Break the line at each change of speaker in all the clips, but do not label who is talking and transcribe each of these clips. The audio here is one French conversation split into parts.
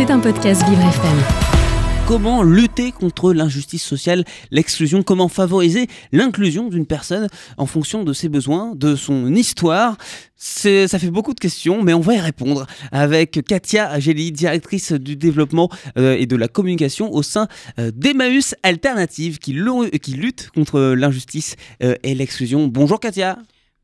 C'est un podcast Vivre FM.
Comment lutter contre l'injustice sociale, l'exclusion Comment favoriser l'inclusion d'une personne en fonction de ses besoins, de son histoire? Ça fait beaucoup de questions, mais on va y répondre avec Katia Ageli, directrice du développement euh, et de la communication au sein euh, d'Emmaüs Alternative qui, lutte contre l'injustice euh, et l'exclusion. Bonjour Katia.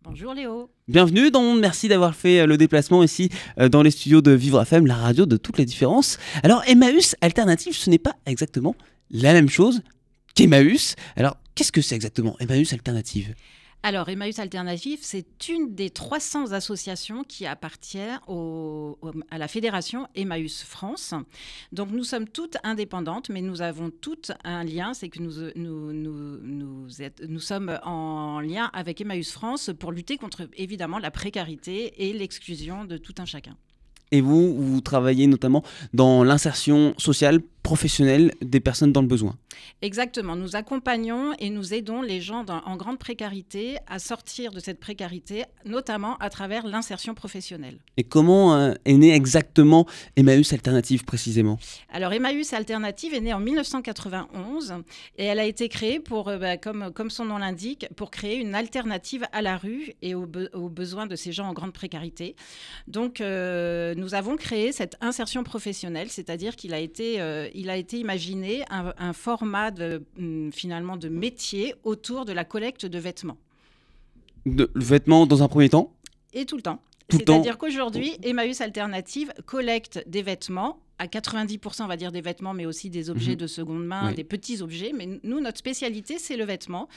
Bonjour Léo.
Bienvenue dans Monde, merci d'avoir fait euh, le déplacement ici euh, dans les studios de Vivre FM, la radio de toutes les différences. Alors Emmaüs Alternative, ce n'est pas exactement la même chose qu'Emmaüs. Alors qu'est-ce que c'est exactement Emmaüs Alternative?
Alors, Emmaüs Alternative, c'est une des 300 associations qui appartient à la fédération Emmaüs France. Donc, nous sommes toutes indépendantes, mais nous avons toutes un lien, c'est que nous, nous, sommes en lien avec Emmaüs France pour lutter contre, évidemment, la précarité et l'exclusion de tout un chacun.
Et vous, vous travaillez notamment dans l'insertion sociale professionnelle des personnes dans le besoin.
Exactement. Nous accompagnons et nous aidons les gens en grande précarité à sortir de cette précarité, notamment à travers l'insertion professionnelle.
Et comment euh, est née exactement Emmaüs Alternative précisément?
Alors Emmaüs Alternative est née en 1991 et elle a été créée pour, euh, bah, comme, comme son nom l'indique, pour créer une alternative à la rue et aux, besoins de ces gens en grande précarité. Donc euh, nous avons créé cette insertion professionnelle, c'est-à-dire qu'il a été il a été imaginé un, format de, hum, finalement de métier autour de la collecte de vêtements.
De vêtements dans un premier temps?
Et tout le temps. C'est-à-dire qu'aujourd'hui, Emmaüs Alternative collecte des vêtements à 90%, on va dire des vêtements, mais aussi des objets mhm. de seconde main, des petits objets. Mais nous, notre spécialité, c'est le vêtement.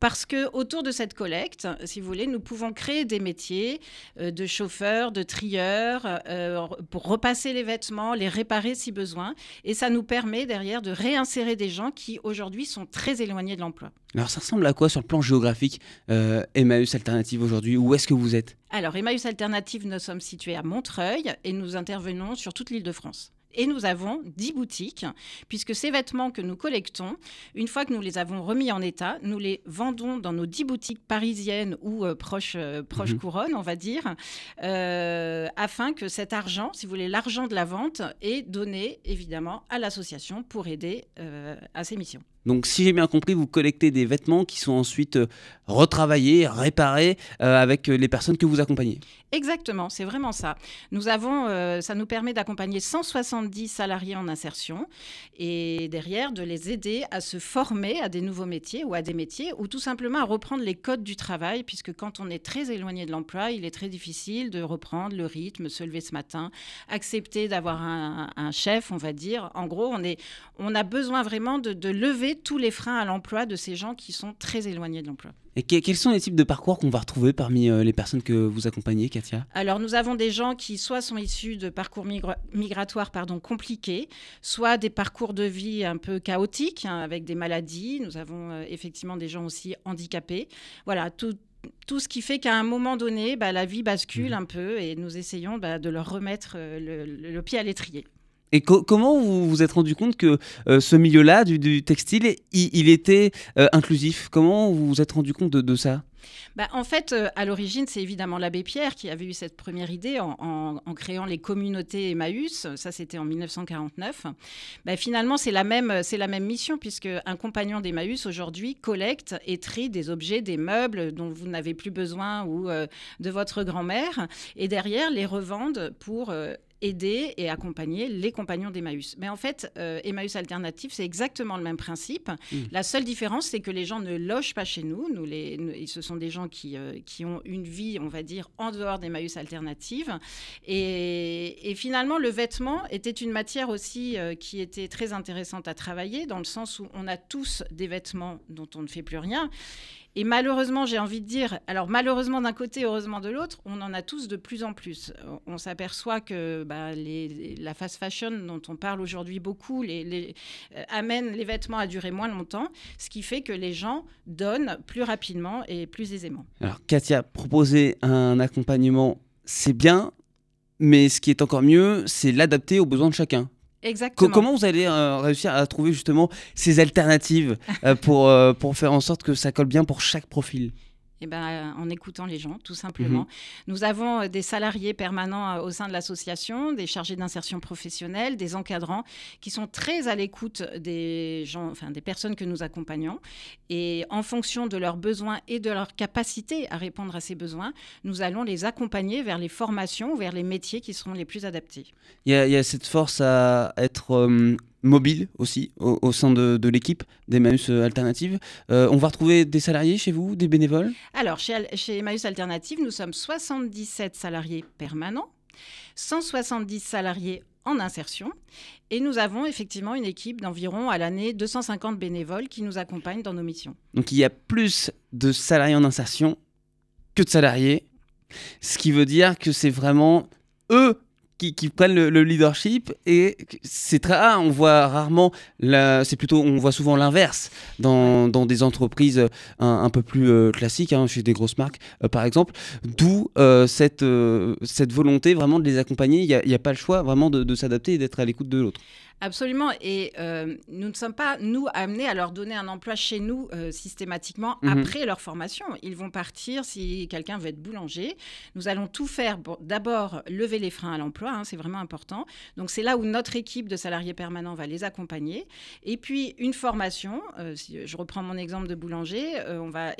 Parce que autour de cette collecte, si vous voulez, nous pouvons créer des métiers euh, de chauffeurs, de trieurs, euh, pour repasser les vêtements, les réparer si besoin. Et ça nous permet derrière de réinsérer des gens qui aujourd'hui sont très éloignés de l'emploi.
Alors ça ressemble à quoi sur le plan géographique, euh, Emmaüs Alternative aujourd'hui? Où est-ce que vous êtes?
Alors Emmaüs Alternative, nous sommes situés à Montreuil et nous intervenons sur toute l'île de France. Et nous avons 10 boutiques, puisque ces vêtements que nous collectons, une fois que nous les avons remis en état, nous les vendons dans nos 10 boutiques parisiennes ou euh, proches euh, proche mhm. couronne, on va dire, euh, afin que cet argent, si vous voulez, l'argent de la vente, est donné évidemment à l'association pour aider à ces missions.
Donc si j'ai bien compris, vous collectez des vêtements qui sont ensuite euh, retravaillés, réparés euh, avec euh, les personnes que vous accompagnez.
Exactement, c'est vraiment ça. Nous avons, ça nous permet d'accompagner 170 salariés en insertion et derrière de les aider à se former à des nouveaux métiers ou à des métiers ou tout simplement à reprendre les codes du travail puisque quand on est très éloigné de l'emploi, il est très difficile de reprendre le rythme, se lever ce matin, accepter d'avoir un, chef, on va dire. En gros, on, est, on a besoin vraiment de, de lever tous les freins à l'emploi de ces gens qui sont très éloignés de l'emploi.
Et quels sont les types de parcours qu'on va retrouver parmi euh, les personnes que vous accompagnez, Katia?
Alors, nous avons des gens qui soit sont issus de parcours migratoires pardon, compliqués, soit des parcours de vie un peu chaotiques, hein, avec des maladies. Nous avons euh, effectivement des gens aussi handicapés. Voilà, tout, tout ce qui fait qu'à un moment donné, bah, la vie bascule mmh. un peu et nous essayons bah, de leur remettre euh, le pied à l'étrier.
Et comment vous vous êtes rendu compte que euh, ce milieu-là du, textile, il, était euh, inclusif? Comment vous vous êtes rendu compte de, ça?
Bah, en fait, euh, à l'origine, c'est évidemment l'abbé Pierre qui avait eu cette première idée en, créant les communautés Emmaüs. Ça, c'était en 1949. Bah, finalement, c'est la, même, la même mission, puisque un compagnon d'Emmaüs, aujourd'hui, collecte et trie des objets, des meubles dont vous n'avez plus besoin ou de votre grand-mère, et derrière, les revendent pour aider et accompagner les compagnons d'Emmaüs. Mais en fait, euh, Emmaüs Alternative, c'est exactement le même principe. Mmh. La seule différence, c'est que les gens ne logent pas chez nous. nous, les, ce sont des gens qui, euh, qui ont une vie, on va dire, en dehors d'Emmaüs Alternative. Et, finalement, le vêtement était une matière aussi euh, qui était très intéressante à travailler, dans le sens où on a tous des vêtements dont on ne fait plus rien. Et malheureusement, j'ai envie de dire, alors malheureusement d'un côté, heureusement de l'autre, on en a tous de plus en plus. On s'aperçoit que bah, la fast fashion dont on parle aujourd'hui beaucoup les, euh, amène les vêtements à durer moins longtemps, ce qui fait que les gens donnent plus rapidement et plus aisément.
Alors Katia, proposer un accompagnement, c'est bien, mais ce qui est encore mieux, c'est l'adapter aux besoins de chacun.
Exactement.
comment vous allez euh, réussir à trouver justement ces alternatives euh, pour, euh, pour faire en sorte que ça colle bien pour chaque profil?
Eh ben, en écoutant les gens, tout simplement. Mhm. Nous avons euh, des salariés permanents euh, au sein de l'association, des chargés d'insertion professionnelle, des encadrants qui sont très à l'écoute des gens, enfin des personnes que nous accompagnons. Et en fonction de leurs besoins et de leur capacité à répondre à ces besoins, nous allons les accompagner vers les formations, vers les métiers qui seront les plus adaptés.
Il y a, cette force à être euh, mobile aussi au, sein de, l'équipe d'Emmaüs Alternative. Euh, on va retrouver des salariés chez vous, des bénévoles?
Alors, chez, chez Emmaüs Alternative, nous sommes 77 salariés permanents, 170 salariés en insertion. Et nous avons effectivement une équipe d'environ à l'année 250 bénévoles qui nous accompagnent dans nos missions.
Donc il y a plus de salariés en insertion que de salariés, ce qui veut dire que c'est vraiment eux qui, prennent le, leadership et c'est très rare. On voit rarement, c'est plutôt, on voit souvent l'inverse dans, dans, des entreprises euh, un, peu plus euh, classiques, hein, chez des grosses marques euh, par exemple. D'où cette, cette volonté vraiment de les accompagner. Il n'y a, pas le choix vraiment de s'adapter et d'être à l'écoute de l'autre.
Absolument. Et euh, nous ne sommes pas, nous, amenés à leur donner un emploi chez nous euh, systématiquement mhm. après leur formation. Ils vont partir si quelqu'un veut être boulanger. Nous allons tout faire pour d'abord lever les freins à l'emploi. Hein, c'est vraiment important. Donc, c'est là où notre équipe de salariés permanents va les accompagner. Et puis, une formation. Euh, si je reprends mon exemple de boulanger, on va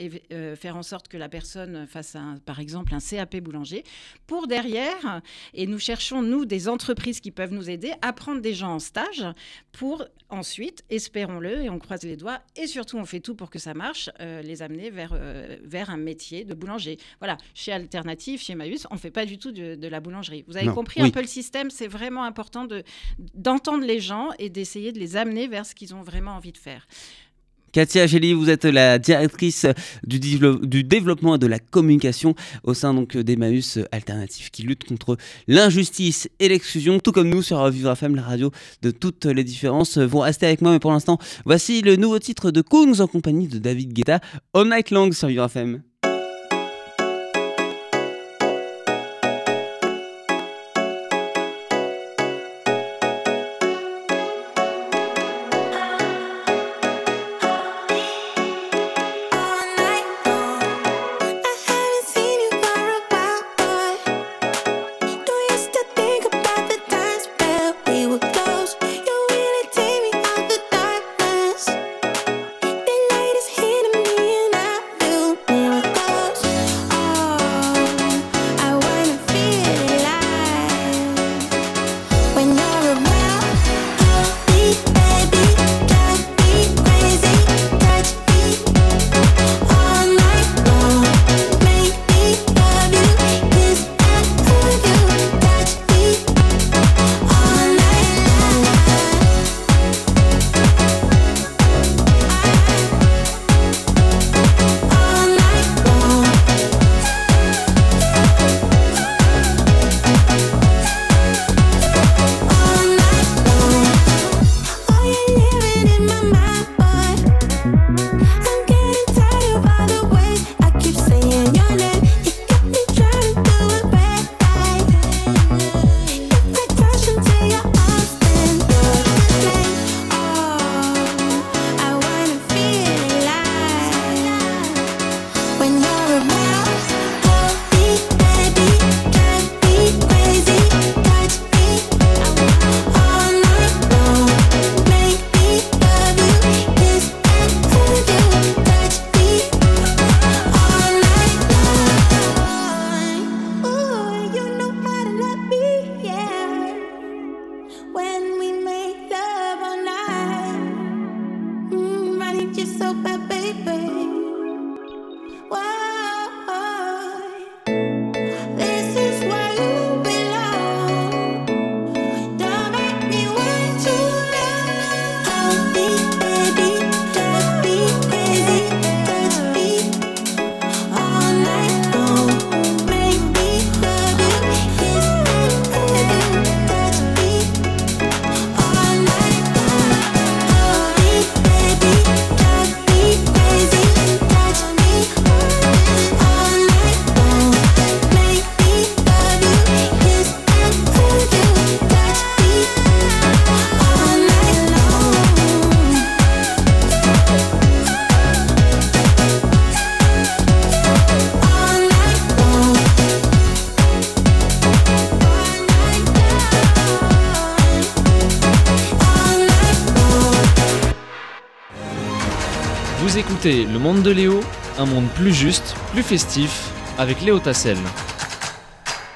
faire en sorte que la personne fasse, un, par exemple, un CAP boulanger pour derrière, et nous cherchons, nous, des entreprises qui peuvent nous aider à prendre des gens en stage pour ensuite, espérons-le, et on croise les doigts, et surtout on fait tout pour que ça marche, euh, les amener vers, euh, vers un métier de boulanger. Voilà, chez Alternative, chez Maüs, on ne fait pas du tout de, la boulangerie. Vous avez compris un peu le système, c'est vraiment important d'entendre les gens et d'essayer de les amener vers ce qu'ils ont vraiment envie de faire.
Katia Gély, vous êtes la directrice du, développement et de la communication au sein donc d'Emmaüs Alternatif qui lutte contre l'injustice et l'exclusion, tout comme nous sur Vivre FM, la radio de toutes les différences. Vous restez avec moi, mais pour l'instant, voici le nouveau titre de Kungs en compagnie de David Guetta, All Night Long sur Vivre FM.
Le Monde de Léo, un monde plus juste, plus festif, avec Léo Tassel.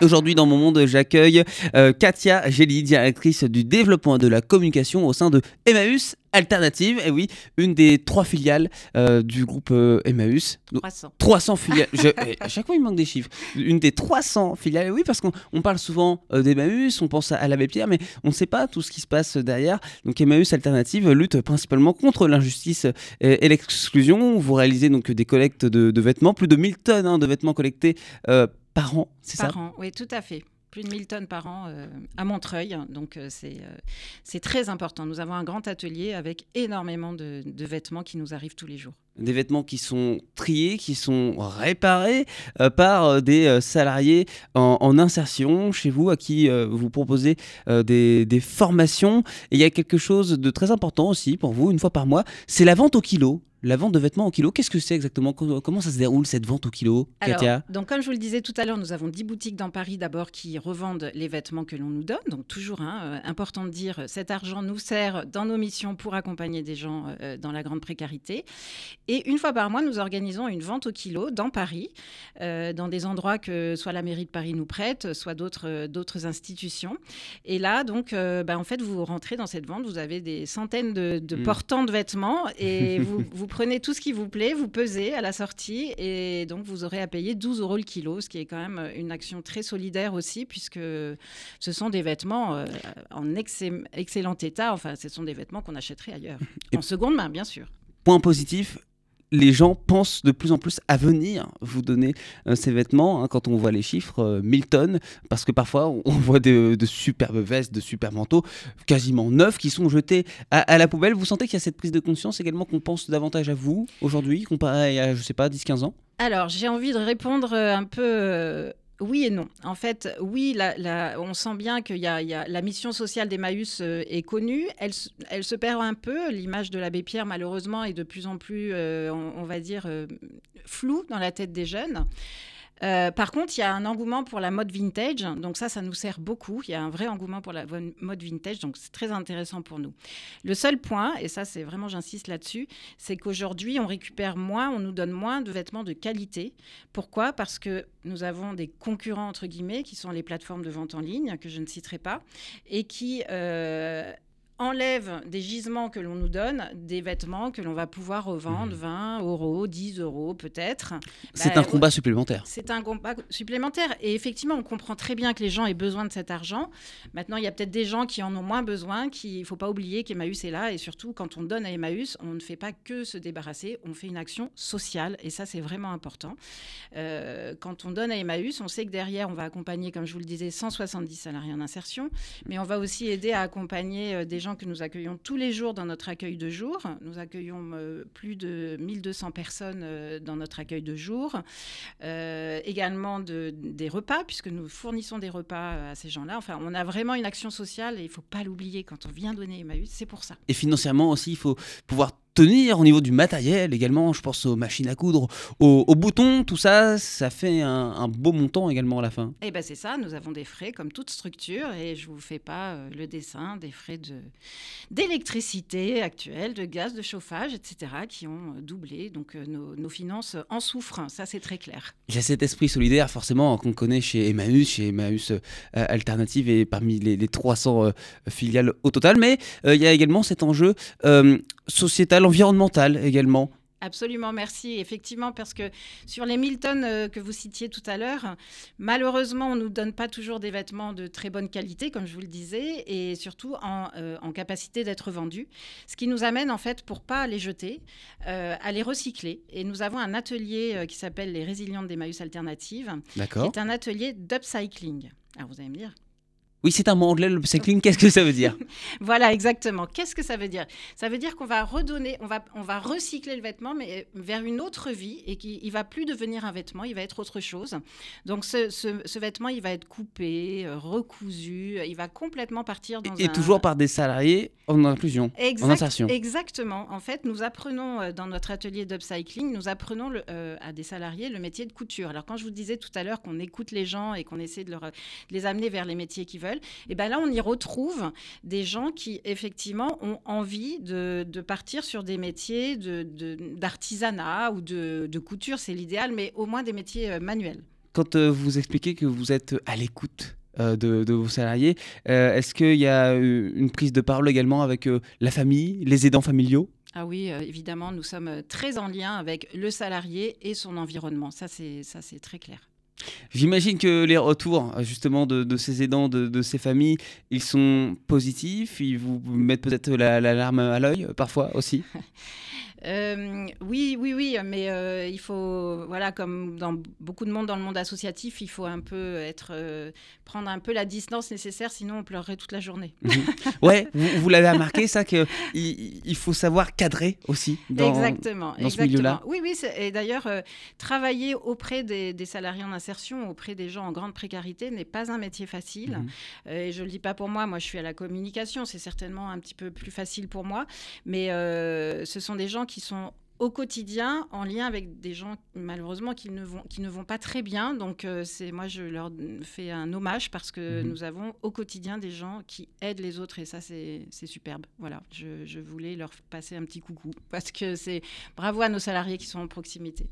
Aujourd'hui, dans mon monde, j'accueille euh, Katia Gély, directrice du développement de la communication au sein de Emmaüs Alternative. Et oui, une des trois filiales euh, du groupe euh, Emmaüs.
300.
300 filiales. Je- eh, à chaque fois, il manque des chiffres. Une des 300 filiales. Oui, parce qu'on on parle souvent euh, d'Emmaüs, on pense à, à l'abbé Pierre, mais on ne sait pas tout ce qui se passe derrière. Donc, Emmaüs Alternative lutte principalement contre l'injustice et l'exclusion. Vous réalisez donc des collectes de, de vêtements, plus de 1000 tonnes hein, de vêtements collectés par an, c'est ça
Par an, oui, tout à fait. Plus de 1000 tonnes par an euh, à Montreuil. Donc, euh, c'est euh, c'est très important. Nous avons un grand atelier avec énormément de, de vêtements qui nous arrivent tous les jours.
des vêtements qui sont triés, qui sont réparés par des salariés en, en insertion chez vous, à qui vous proposez des, des formations. Et il y a quelque chose de très important aussi pour vous, une fois par mois, c'est la vente au kilo. La vente de vêtements au kilo, qu'est-ce que c'est exactement? Co- Comment ça se déroule cette vente au kilo, Katia?
donc comme je vous le disais tout à l'heure, nous avons 10 boutiques dans Paris d'abord qui revendent les vêtements que l'on nous donne. Donc toujours, hein, euh, important de dire, euh, cet argent nous sert dans nos missions pour accompagner des gens euh, dans la grande précarité. Et une fois par mois, nous organisons une vente au kilo dans Paris, euh, dans des endroits que soit la mairie de Paris nous prête, soit d'autres euh, d'autres institutions. Et là, donc, euh, bah, en fait, vous rentrez dans cette vente, vous avez des centaines de, de
Mm.
portants de vêtements et vous, vous prenez tout ce qui vous plaît, vous pesez à la sortie et donc vous aurez à payer 12 euros le kilo, ce qui est quand même une action très solidaire aussi puisque ce sont des vêtements euh, en excellent, excellent état. Enfin, ce sont des vêtements qu'on achèterait ailleurs.
Et-
En seconde main, bien sûr.
Point positif, les gens pensent de plus en plus à venir vous donner euh, ces vêtements hein, quand on voit les chiffres, euh, 1000 tonnes, parce que parfois on voit de, de superbes vestes, de super manteaux, quasiment neufs, qui sont jetés à, à la poubelle. Vous sentez qu'il y a cette prise de conscience également qu'on pense davantage à vous aujourd'hui, comparé à, je sais pas, 10-15 ans?
Alors, j'ai envie de répondre euh, un peu euh, oui et non. En fait, oui, on sent bien que la mission sociale d'Emmaüs euh, est connue. Elle, se perd un peu. L'image de l'abbé Pierre, malheureusement, est de plus en plus, euh, on, on va dire, euh, floue dans la tête des jeunes. Euh, par contre, il y a un engouement pour la mode vintage, donc ça, ça nous sert beaucoup. Il y a un vrai engouement pour la mode vintage, donc c'est très intéressant pour nous. Le seul point, et ça, c'est vraiment, j'insiste là-dessus, c'est qu'aujourd'hui, on récupère moins, on nous donne moins de vêtements de qualité. Pourquoi? Parce que nous avons des concurrents, entre guillemets, qui sont les plateformes de vente en ligne, que je ne citerai pas, et qui euh, enlèvent des gisements que l'on nous donne, des vêtements que l'on va pouvoir revendre 20 euros, 10 euros peut-être.
C'est
Bah,
un combat supplémentaire.
C'est un combat supplémentaire. Et effectivement, on comprend très bien que les gens aient besoin de cet argent. Maintenant, il y a peut-être des gens qui en ont moins besoin. Qui, il ne faut pas oublier qu'Emmaüs est là. Et surtout, quand on donne à Emmaüs, on ne fait pas que se débarrasser. On fait une action sociale. Et ça, c'est vraiment important. Euh, quand on donne à Emmaüs, on sait que derrière, on va accompagner, comme je vous le disais, 170 salariés en insertion. Mais on va aussi aider à accompagner euh, des gens que nous accueillons tous les jours dans notre accueil de jour. Nous accueillons euh, plus de 1200 personnes euh, dans notre accueil de jour. Euh, également de- des repas, puisque nous fournissons des repas à ces gens-là. Enfin, on a vraiment une action sociale et il ne faut pas l'oublier quand on vient donner Emmaüs, c'est pour ça.
Et financièrement aussi, il faut pouvoir tenir au niveau du matériel également. Je pense aux machines à coudre, aux, aux boutons, tout ça, ça fait un, un beau montant également à la fin.
Et ben c'est ça, nous avons des frais comme toute structure et je ne vous fais pas euh, le dessin des frais de d'électricité actuelle, de gaz, de chauffage, etc., qui ont euh, doublé. Donc euh, nos, nos finances en souffrent, ça c'est très clair.
Il y a cet esprit solidaire forcément qu'on connaît chez Emmaüs, chez Emmaüs euh, Alternative et parmi les, les 300 euh, filiales au total. Mais euh, il y a également cet enjeu euh, environnemental également.
Absolument, merci. Effectivement, parce que sur les 1000 tonnes euh, que vous citiez tout à l'heure, malheureusement, on ne nous donne pas toujours des vêtements de très bonne qualité, comme je vous le disais, et surtout en, euh, en capacité d'être vendus. Ce qui nous amène, en fait, pour pas les jeter, euh, à les recycler. Et nous avons un atelier qui s'appelle les Résilientes d'Emmaüs Alternatives, qui est un atelier d'upcycling. Alors, vous allez me dire,
Oui, c'est un mot anglais, le cycling. Qu'est-ce que ça veut dire?
Voilà, exactement. Qu'est-ce que ça veut dire? Ça veut dire qu'on va redonner, on va, on va recycler le vêtement, mais vers une autre vie, et qu'il ne va plus devenir un vêtement, il va être autre chose. Donc ce, ce- ce vêtement, il va être coupé, euh, recousu, il va complètement partir dans
Et
un...
toujours par des salariés en inclusion,
Exact-
en insertion.
Exactement. En fait, nous apprenons euh, dans notre atelier d'upcycling, nous apprenons le- euh, à des salariés le métier de couture. Alors, quand je vous disais tout à l'heure qu'on écoute les gens et qu'on essaie de, leur, de les amener vers les métiers qu'ils veulent, Et ben là, on y retrouve des gens qui effectivement ont envie de, partir sur des métiers d'artisanat de, ou de, de couture, c'est l'idéal, mais au moins des métiers manuels.
Quand vous expliquez que vous êtes à l'écoute de, de, vos salariés. Est-ce qu'il y a une prise de parole également avec la famille, les aidants familiaux?
Ah oui, évidemment, nous sommes très en lien avec le salarié et son environnement. Ça, c'est très clair.
J'imagine que les retours justement de, ces aidants, de, ces familles, ils sont positifs, ils vous mettent peut-être la, la larme à l'œil parfois aussi?
Euh, oui, oui, oui, mais euh, il faut, voilà, comme dans beaucoup de monde dans le monde associatif, il faut un peu être, euh, prendre un peu la distance nécessaire, sinon on pleurerait toute la journée.
Mhm. ouais, vous, l'avez remarqué ça que il, faut savoir cadrer aussi dans,
exactement,
dans ce milieu-là.
Oui, oui, et d'ailleurs travailler auprès des, salariés en insertion, auprès des gens en grande précarité, n'est pas un métier facile. Mhm. et je le dis pas pour moi, moi je suis à la communication, c'est certainement un petit peu plus facile pour moi, mais ce sont des gens qui qui sont au quotidien en lien avec des gens malheureusement qui ne vont, qui ne vont pas très bien. Donc euh, c'est moi je leur fais un hommage parce que mhm. nous avons au quotidien des gens qui aident les autres et ça c'est superbe. Voilà, je, je voulais leur passer un petit coucou parce que c'est bravo à nos salariés qui sont en proximité.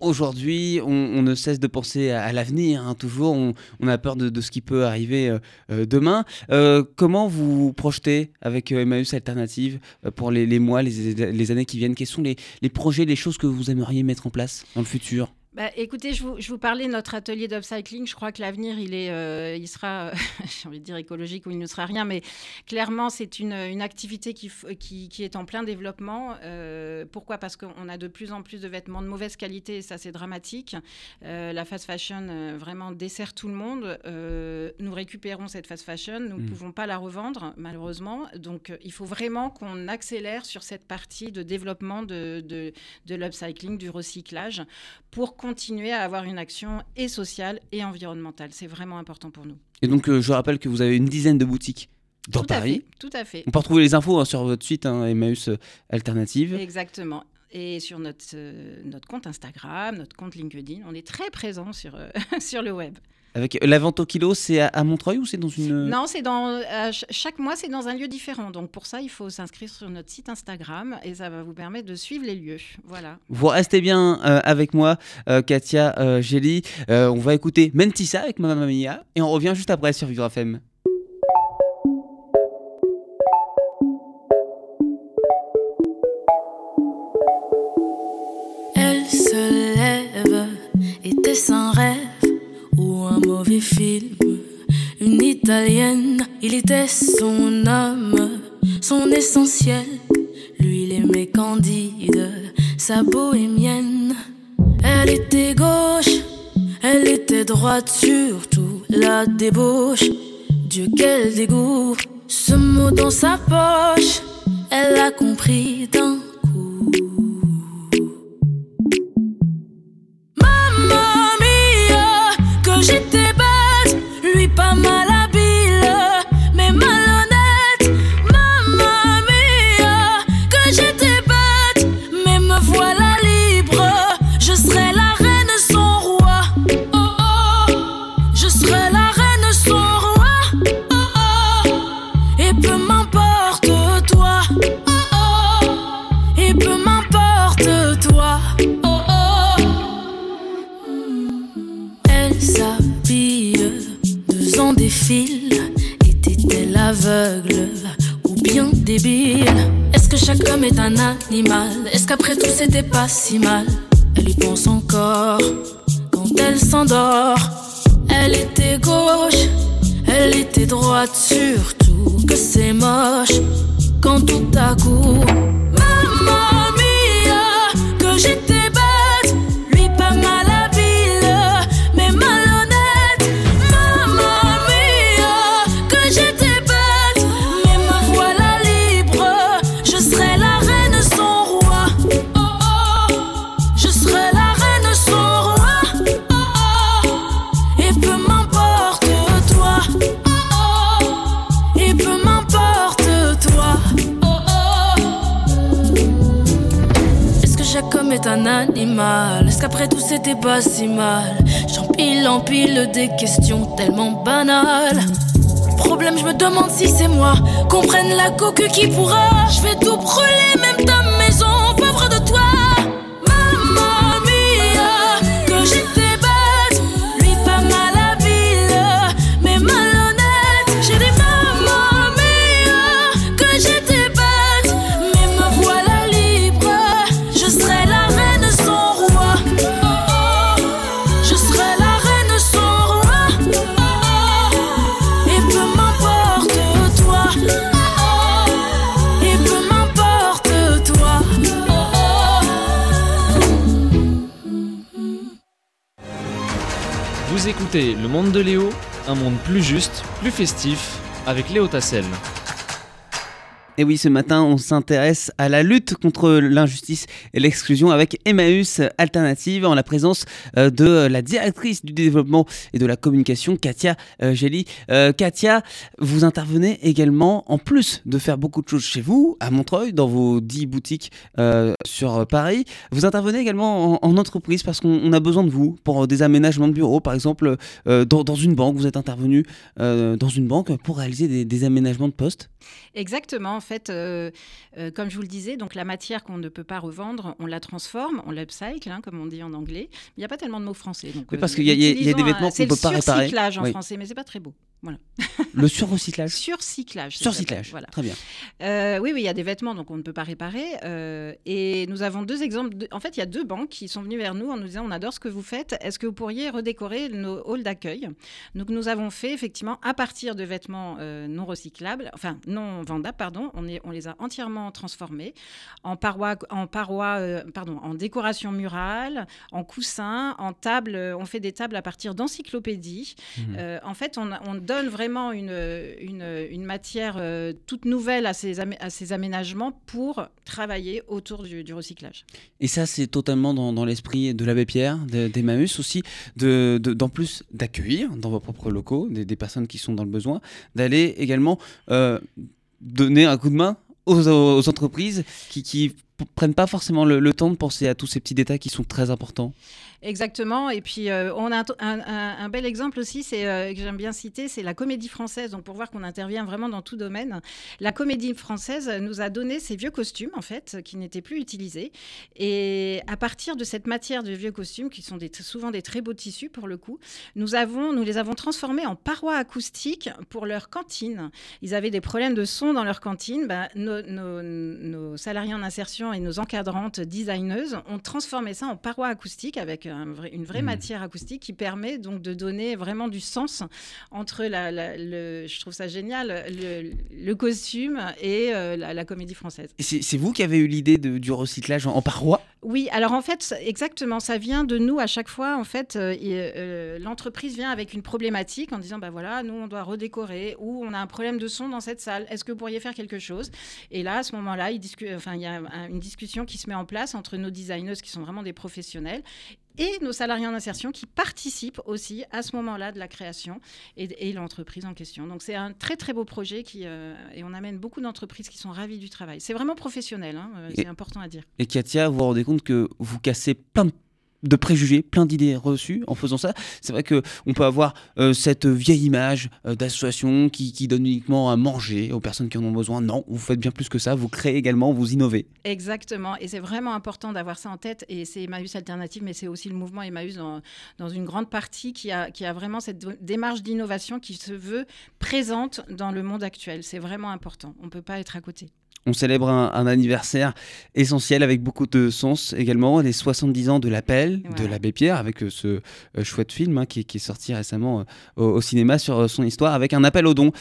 Aujourd'hui, on, ne cesse de penser à, l'avenir, hein, toujours, on, a peur de, ce qui peut arriver euh, euh, demain. Euh, comment vous projetez avec Emmaüs Alternative pour les, mois, les, années qui viennent? Quels sont les projets, les choses que vous aimeriez mettre en place dans le futur?
Bah, écoutez, je vous, je vous, parlais de notre atelier d'upcycling. Je crois que l'avenir, il, est, euh, il sera, j'ai envie de dire écologique ou il ne sera rien, mais clairement, c'est une, une, activité qui, qui, qui, est en plein développement. Euh, pourquoi? Parce qu'on a de plus en plus de vêtements de mauvaise qualité et ça, c'est dramatique. Euh, la fast fashion vraiment dessert tout le monde. nous récupérons cette fast fashion, nous ne mmh. pouvons pas la revendre, malheureusement. Donc, il faut vraiment qu'on accélère sur cette partie de développement de, de, de l'upcycling, du recyclage, pour continuer à avoir une action et sociale et environnementale. C'est vraiment important pour nous.
Et donc, euh, je rappelle que vous avez une dizaine de boutiques dans Paris.
tout à fait.
On peut retrouver les infos hein, sur votre site hein, Emmaüs euh, Alternative.
Exactement. Et sur notre, euh, notre compte Instagram, notre compte LinkedIn, on est très présent sur, sur le web.
Avec la vente au kilo, c'est à, Montreuil ou c'est dans une
Non, c'est dans chaque mois, c'est dans un lieu différent. Donc pour ça, il faut s'inscrire sur notre site Instagram et ça va vous permettre de suivre les lieux. Voilà.
Vous restez bien euh, avec moi, euh, Katia euh, Gély. on va écouter Mentissa avec Mamma Mia et on revient juste après sur Vivre FM.
Italienne, il était son âme, son essentiel. Lui, il aimait Candide, sa bohémienne. Elle était gauche, elle était droite, surtout la débauche. Dieu, quel dégoût, ce mot dans sa poche, elle a compris Est-ce qu'après tout c'était pas si mal? Elle y pense encore quand elle s'endort. Elle était gauche, elle était droite, surtout que c'est moche quand tout à coup. Maman mia, que j'étais pas si mal J'empile, empile des questions tellement banales Problème, je me demande si c'est moi. Comprenne la coque qui pourra. Je vais tout brûler, même ta
Le Monde de Léo, un monde plus juste, plus festif, avec Léo Tassel.
Et oui, ce matin, on s'intéresse à la lutte contre l'injustice et l'exclusion avec Emmaüs Alternative en la présence euh, de la directrice du développement et de la communication, Katia euh, Gély. Euh, Katia, vous intervenez également, en plus de faire beaucoup de choses chez vous, à Montreuil, dans vos 10 boutiques sur Paris, vous intervenez également en, entreprise parce qu'on a besoin de vous pour des aménagements de bureaux. Par exemple, dans, une banque, vous êtes intervenu dans une banque pour réaliser des, aménagements de postes
Exactement. Euh, euh, comme je vous le disais, donc la matière qu'on ne peut pas revendre, on la transforme, on l'upcycle, hein, comme on dit en anglais. Il n'y a pas tellement de mots français. Donc,
oui, parce qu'il y, y, a des vêtements qu'on ne peut pas réparer.
C'est le surcyclage en français, mais c'est pas très beau. Voilà.
Le surrecyclage
Surcyclage.
Surcyclage, voilà. très bien.
Euh, oui, oui, il y a des vêtements donc on ne peut pas réparer. et nous avons deux exemples. En fait, il y a deux banques qui sont venues vers nous en nous disant on adore ce que vous faites. Est-ce que vous pourriez redécorer nos halls d'accueil? Donc nous avons fait effectivement à partir de vêtements non recyclables, enfin non vendables, pardon. On, est, on les a entièrement transformés en parois, en parois, pardon, en décoration murale, en coussins, en table. On fait des tables à partir d'encyclopédies. Mmh. en fait, on, on donne donne vraiment une, une, matière euh, toute nouvelle à ces, à ces aménagements pour travailler autour du, recyclage.
Et ça, c'est totalement dans, l'esprit de l'abbé Pierre, d'Emmaüs aussi, de, d'en plus d'accueillir dans vos propres locaux des, personnes qui sont dans le besoin, d'aller également euh, donner un coup de main aux, aux entreprises qui, qui prennent pas forcément le, temps de penser à tous ces petits détails qui sont très importants.
Exactement. Et puis, euh, on a un, bel exemple aussi, euh, que j'aime bien citer, c'est la comédie française. Donc, pour voir qu'on intervient vraiment dans tout domaine, la comédie française nous a donné ces vieux costumes, en fait, qui n'étaient plus utilisés. Et à partir de cette matière de vieux costumes, qui sont souvent des très beaux tissus pour le coup, nous, les avons transformés en parois acoustiques pour leur cantine. Ils avaient des problèmes de son dans leur cantine. Ben, nos, salariés en insertion et nos encadrantes designeuses ont transformé ça en parois acoustiques avec une vraie mmh. matière acoustique qui permet donc de donner vraiment du sens entre la, le, je trouve ça génial, le, costume et euh, la, comédie française.
C'est vous qui avez eu l'idée du recyclage en, parois?
Oui, alors en fait, exactement, ça vient de nous à chaque fois. En fait, euh, euh, l'entreprise vient avec une problématique en disant, bah voilà, nous on doit redécorer ou on a un problème de son dans cette salle. Est-ce que vous pourriez faire quelque chose? Et là, à ce moment-là, il, enfin, il y a une discussion qui se met en place entre nos designers qui sont vraiment des professionnels et nos salariés en insertion qui participent aussi à ce moment-là de la création et, l'entreprise en question. Donc c'est un très très beau projet qui, euh, et on amène beaucoup d'entreprises qui sont ravies du travail. C'est vraiment professionnel, hein, euh, c'est important à dire.
Et Katia, vous vous rendez compte que vous cassez plein de de préjugés, plein d'idées reçues en faisant ça. C'est vrai qu'on peut avoir euh, cette vieille image euh, d'association qui, qui, donne uniquement à manger aux personnes qui en ont besoin. Non, vous faites bien plus que ça, vous créez également, vous innovez.
Exactement, et c'est vraiment important d'avoir ça en tête, et c'est Emmaüs Alternative, mais c'est aussi le mouvement Emmaüs dans, dans, une grande partie qui a, qui a vraiment cette démarche d'innovation qui se veut présente dans le monde actuel. C'est vraiment important, on ne peut pas être à côté.
On célèbre un, anniversaire essentiel avec beaucoup de sens également, les 70 ans de l'appel de l'abbé Pierre, avec euh, ce euh, chouette film hein, qui, est sorti récemment euh, au, cinéma sur son histoire, avec un appel au don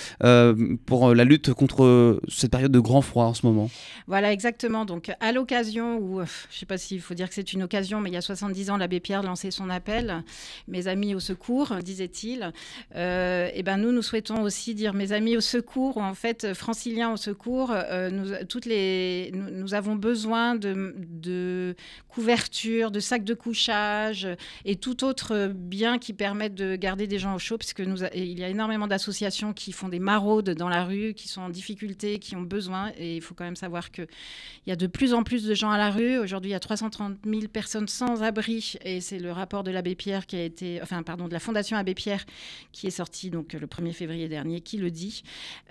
pour la lutte contre cette période de grand froid en ce moment.
Voilà, exactement. Donc, à l'occasion, ou je ne sais pas s'il faut dire que c'est une occasion, mais il y a 70 ans, l'abbé Pierre lançait son appel, mes amis au secours, disait-il. et ben nous, nous souhaitons aussi dire mes amis au secours, ou en fait, franciliens au secours, nous toutes les, nous, avons besoin de, couvertures, de sacs de couchage et tout autre bien qui permette de garder des gens au chaud, parce nous, il y a énormément d'associations qui font des maraudes dans la rue, qui sont en difficulté, qui ont besoin. Et il faut quand même savoir qu'il y a de plus en plus de gens à la rue. Aujourd'hui, il y a 330 000 personnes sans abri, et c'est le rapport de l'abbé Pierre qui a été, enfin, pardon, de la Fondation Abbé Pierre qui est sorti donc le 1er février dernier, qui le dit.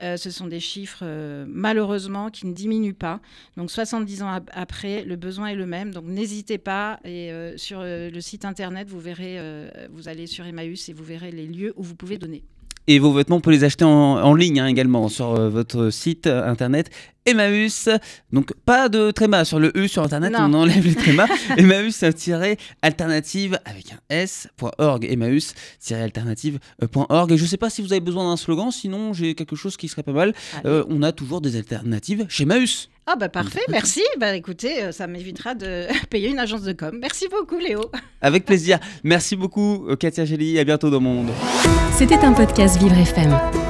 Euh, ce sont des chiffres euh, malheureusement qui ne diminuent pas. Donc 70 ans après, le besoin est le même. Donc n'hésitez pas. Et euh, sur le site internet, vous verrez, vous allez sur Emmaüs et vous verrez les lieux où vous pouvez donner.
Et vos vêtements, on peut les acheter en, ligne hein, également sur votre site internet Emmaüs. Donc pas de tréma sur le E sur internet, on enlève les trémas. Emmaüs-alternative avec un S.org. Emmaüs-alternative.org. Et je sais pas si vous avez besoin d'un slogan, sinon j'ai quelque chose qui serait pas mal. Euh, on a toujours des alternatives chez Emmaüs.
Ah bah parfait, merci. Bah écoutez, euh, ça m'évitera de payer une agence de com. Merci beaucoup Léo.
Avec plaisir. Merci beaucoup Katia Gély. À bientôt dans mon monde.
C'était un podcast Vivre FM.